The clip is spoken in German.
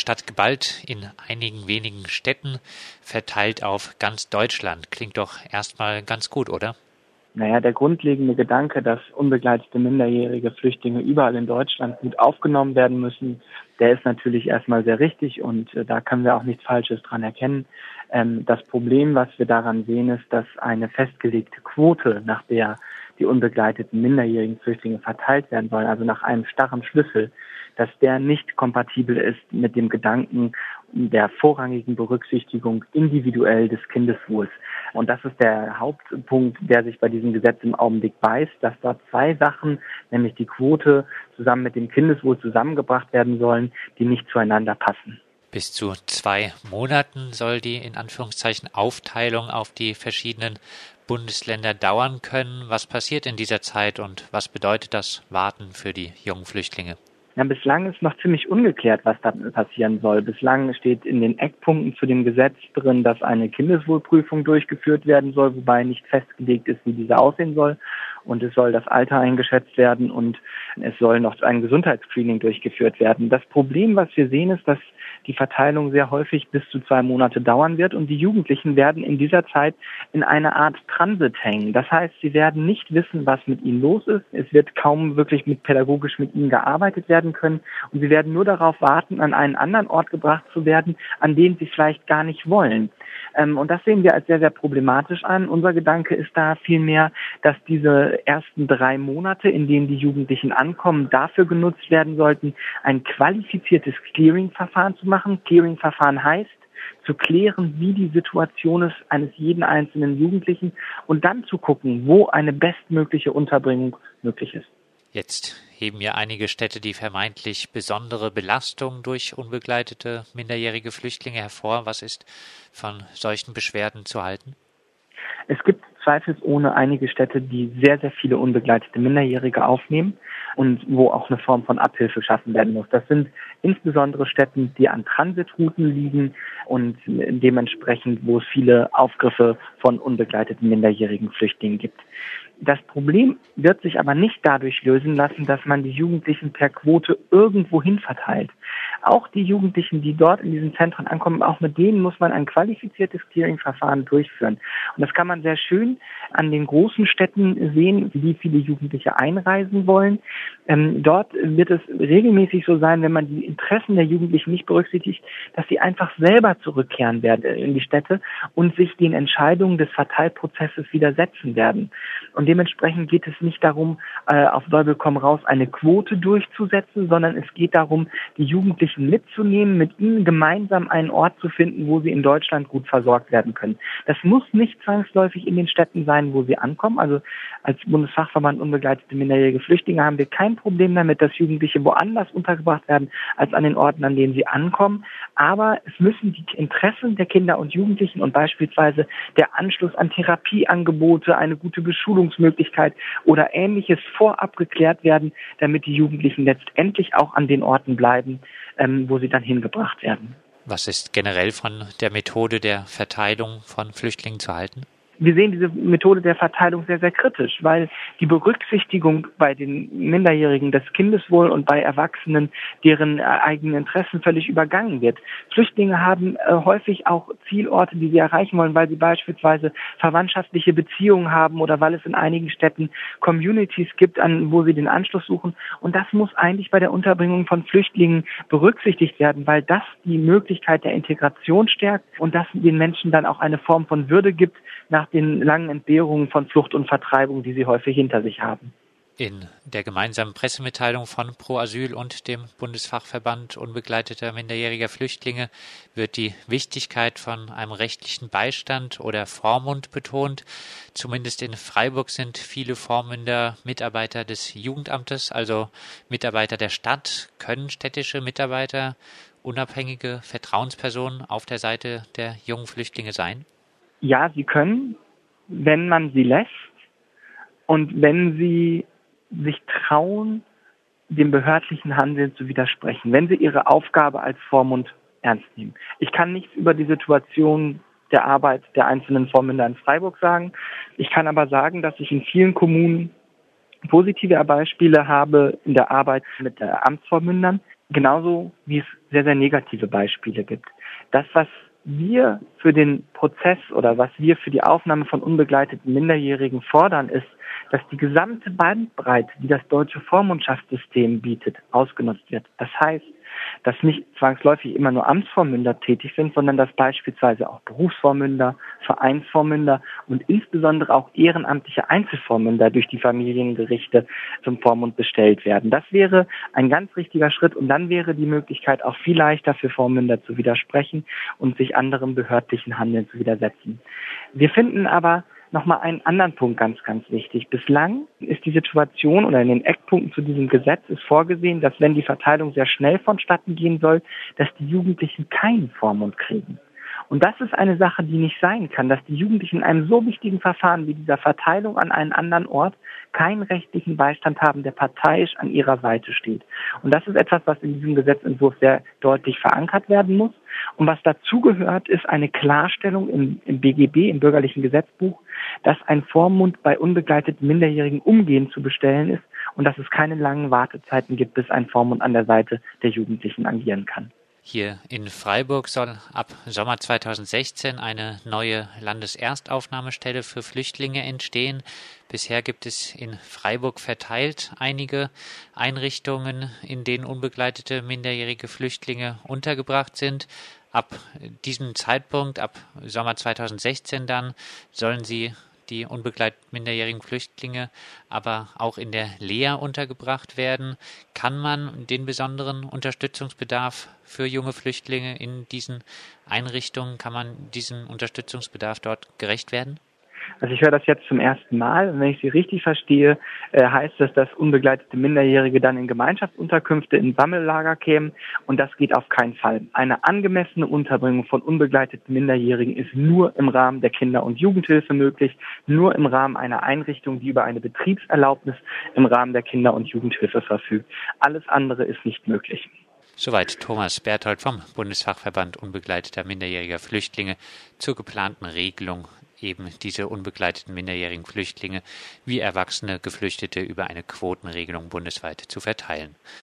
anstatt geballt in einigen wenigen Städten verteilt auf ganz Deutschland. Klingt doch erstmal ganz gut, oder? Naja, der grundlegende Gedanke, dass unbegleitete minderjährige Flüchtlinge überall in Deutschland gut aufgenommen werden müssen, der ist natürlich erstmal sehr richtig und äh, da können wir auch nichts Falsches dran erkennen. Ähm, das Problem, was wir daran sehen, ist, dass eine festgelegte Quote, nach der die unbegleiteten minderjährigen Flüchtlinge verteilt werden sollen, also nach einem starren Schlüssel, dass der nicht kompatibel ist mit dem Gedanken der vorrangigen Berücksichtigung individuell des Kindeswohls. Und das ist der Hauptpunkt, der sich bei diesem Gesetz im Augenblick beißt, dass dort zwei Sachen, nämlich die Quote zusammen mit dem Kindeswohl zusammengebracht werden sollen, die nicht zueinander passen. Bis zu zwei Monaten soll die in Anführungszeichen Aufteilung auf die verschiedenen Bundesländer dauern können. Was passiert in dieser Zeit und was bedeutet das Warten für die jungen Flüchtlinge? Ja, bislang ist noch ziemlich ungeklärt, was da passieren soll. Bislang steht in den Eckpunkten zu dem Gesetz drin, dass eine Kindeswohlprüfung durchgeführt werden soll, wobei nicht festgelegt ist, wie diese aussehen soll. Und es soll das Alter eingeschätzt werden und es soll noch ein Gesundheitsscreening durchgeführt werden. Das Problem, was wir sehen, ist, dass die Verteilung sehr häufig bis zu zwei Monate dauern wird und die Jugendlichen werden in dieser Zeit in einer Art Transit hängen. Das heißt, sie werden nicht wissen, was mit ihnen los ist. Es wird kaum wirklich mit pädagogisch mit ihnen gearbeitet werden können und sie werden nur darauf warten, an einen anderen Ort gebracht zu werden, an den sie vielleicht gar nicht wollen. Ähm, und das sehen wir als sehr, sehr problematisch an. Unser Gedanke ist da vielmehr, dass diese ersten drei Monate, in denen die Jugendlichen ankommen, dafür genutzt werden sollten, ein qualifiziertes Clearing-Verfahren zu machen. Clearing-Verfahren heißt, zu klären, wie die Situation ist eines jeden einzelnen Jugendlichen und dann zu gucken, wo eine bestmögliche Unterbringung möglich ist. Jetzt heben ja einige Städte die vermeintlich besondere Belastung durch unbegleitete minderjährige Flüchtlinge hervor. Was ist von solchen Beschwerden zu halten? Es gibt zweifelsohne einige Städte, die sehr, sehr viele unbegleitete Minderjährige aufnehmen und wo auch eine Form von Abhilfe geschaffen werden muss. Das sind insbesondere Städten, die an Transitrouten liegen und dementsprechend, wo es viele Aufgriffe von unbegleiteten minderjährigen Flüchtlingen gibt. Das Problem wird sich aber nicht dadurch lösen lassen, dass man die Jugendlichen per Quote irgendwo hin verteilt. Auch die Jugendlichen, die dort in diesen Zentren ankommen, auch mit denen muss man ein qualifiziertes Clearing-Verfahren durchführen. Und das kann man sehr schön an den großen Städten sehen, wie viele Jugendliche einreisen wollen. Ähm, dort wird es regelmäßig so sein, wenn man die Interessen der Jugendlichen nicht berücksichtigt, dass sie einfach selber zurückkehren werden in die Städte und sich den Entscheidungen des Verteilprozesses widersetzen werden. Und dementsprechend geht es nicht darum, äh, auf Teufel komm raus eine Quote durchzusetzen, sondern es geht darum, die Jugendlichen mitzunehmen, mit ihnen gemeinsam einen Ort zu finden, wo sie in Deutschland gut versorgt werden können. Das muss nicht zwangsläufig in den Städten sein, wo sie ankommen. Also als Bundesfachverband unbegleitete minderjährige Flüchtlinge haben wir kein Problem damit, dass Jugendliche woanders untergebracht werden als an den Orten, an denen sie ankommen. Aber es müssen die Interessen der Kinder und Jugendlichen und beispielsweise der Anschluss an Therapieangebote, eine gute Beschulungsmöglichkeit oder ähnliches vorab geklärt werden, damit die Jugendlichen letztendlich auch an den Orten bleiben, ähm, wo sie dann hingebracht werden. Was ist generell von der Methode der Verteilung von Flüchtlingen zu halten? Wir sehen diese Methode der Verteilung sehr, sehr kritisch, weil die Berücksichtigung bei den Minderjährigen des Kindeswohl und bei Erwachsenen deren äh, eigenen Interessen völlig übergangen wird. Flüchtlinge haben äh, häufig auch Zielorte, die sie erreichen wollen, weil sie beispielsweise verwandtschaftliche Beziehungen haben oder weil es in einigen Städten Communities gibt, an wo sie den Anschluss suchen. Und das muss eigentlich bei der Unterbringung von Flüchtlingen berücksichtigt werden, weil das die Möglichkeit der Integration stärkt und das den Menschen dann auch eine Form von Würde gibt, nach den langen Entbehrungen von Flucht und Vertreibung, die sie häufig hinter sich haben. In der gemeinsamen Pressemitteilung von Pro Asyl und dem Bundesfachverband unbegleiteter minderjähriger Flüchtlinge wird die Wichtigkeit von einem rechtlichen Beistand oder Vormund betont. Zumindest in Freiburg sind viele Vormünder Mitarbeiter des Jugendamtes, also Mitarbeiter der Stadt. Können städtische Mitarbeiter unabhängige Vertrauenspersonen auf der Seite der jungen Flüchtlinge sein? Ja, sie können, wenn man sie lässt und wenn sie sich trauen, dem behördlichen Handeln zu widersprechen, wenn sie ihre Aufgabe als Vormund ernst nehmen. Ich kann nichts über die Situation der Arbeit der einzelnen Vormünder in Freiburg sagen. Ich kann aber sagen, dass ich in vielen Kommunen positive Beispiele habe in der Arbeit mit der Amtsvormündern, genauso wie es sehr, sehr negative Beispiele gibt. Das, was wir für den Prozess oder was wir für die Aufnahme von unbegleiteten Minderjährigen fordern, ist, dass die gesamte Bandbreite, die das deutsche Vormundschaftssystem bietet, ausgenutzt wird. Das heißt, dass nicht zwangsläufig immer nur Amtsvormünder tätig sind, sondern dass beispielsweise auch Berufsvormünder, Vereinsvormünder und insbesondere auch ehrenamtliche Einzelvormünder durch die Familiengerichte zum Vormund bestellt werden. Das wäre ein ganz richtiger Schritt und dann wäre die Möglichkeit auch viel leichter für Vormünder zu widersprechen und sich anderem behördlichen Handeln zu widersetzen. Wir finden aber, nochmal einen anderen Punkt ganz, ganz wichtig. Bislang ist die Situation oder in den Eckpunkten zu diesem Gesetz ist vorgesehen, dass wenn die Verteilung sehr schnell vonstatten gehen soll, dass die Jugendlichen keinen Vormund kriegen. Und das ist eine Sache, die nicht sein kann, dass die Jugendlichen in einem so wichtigen Verfahren wie dieser Verteilung an einen anderen Ort keinen rechtlichen Beistand haben, der parteiisch an ihrer Seite steht. Und das ist etwas, was in diesem Gesetzentwurf sehr deutlich verankert werden muss. Und was dazugehört, ist eine Klarstellung im, im BGB, im bürgerlichen Gesetzbuch, dass ein Vormund bei unbegleiteten Minderjährigen umgehend zu bestellen ist und dass es keine langen Wartezeiten gibt, bis ein Vormund an der Seite der Jugendlichen agieren kann. Hier in Freiburg soll ab Sommer 2016 eine neue Landeserstaufnahmestelle für Flüchtlinge entstehen. Bisher gibt es in Freiburg verteilt einige Einrichtungen, in denen unbegleitete minderjährige Flüchtlinge untergebracht sind. Ab diesem Zeitpunkt, ab Sommer 2016 dann, sollen sie die unbegleiteten minderjährigen Flüchtlinge aber auch in der Lea untergebracht werden. Kann man den besonderen Unterstützungsbedarf für junge Flüchtlinge in diesen Einrichtungen, kann man diesem Unterstützungsbedarf dort gerecht werden? Also ich höre das jetzt zum ersten Mal. Und wenn ich Sie richtig verstehe, äh, heißt das, dass unbegleitete Minderjährige dann in Gemeinschaftsunterkünfte, in Sammellager kämen. Und das geht auf keinen Fall. Eine angemessene Unterbringung von unbegleiteten Minderjährigen ist nur im Rahmen der Kinder- und Jugendhilfe möglich, nur im Rahmen einer Einrichtung, die über eine Betriebserlaubnis im Rahmen der Kinder- und Jugendhilfe verfügt. Alles andere ist nicht möglich. Soweit Thomas Berthold vom Bundesfachverband unbegleiteter minderjähriger Flüchtlinge zur geplanten Regelung eben diese unbegleiteten minderjährigen Flüchtlinge wie erwachsene Geflüchtete über eine Quotenregelung bundesweit zu verteilen.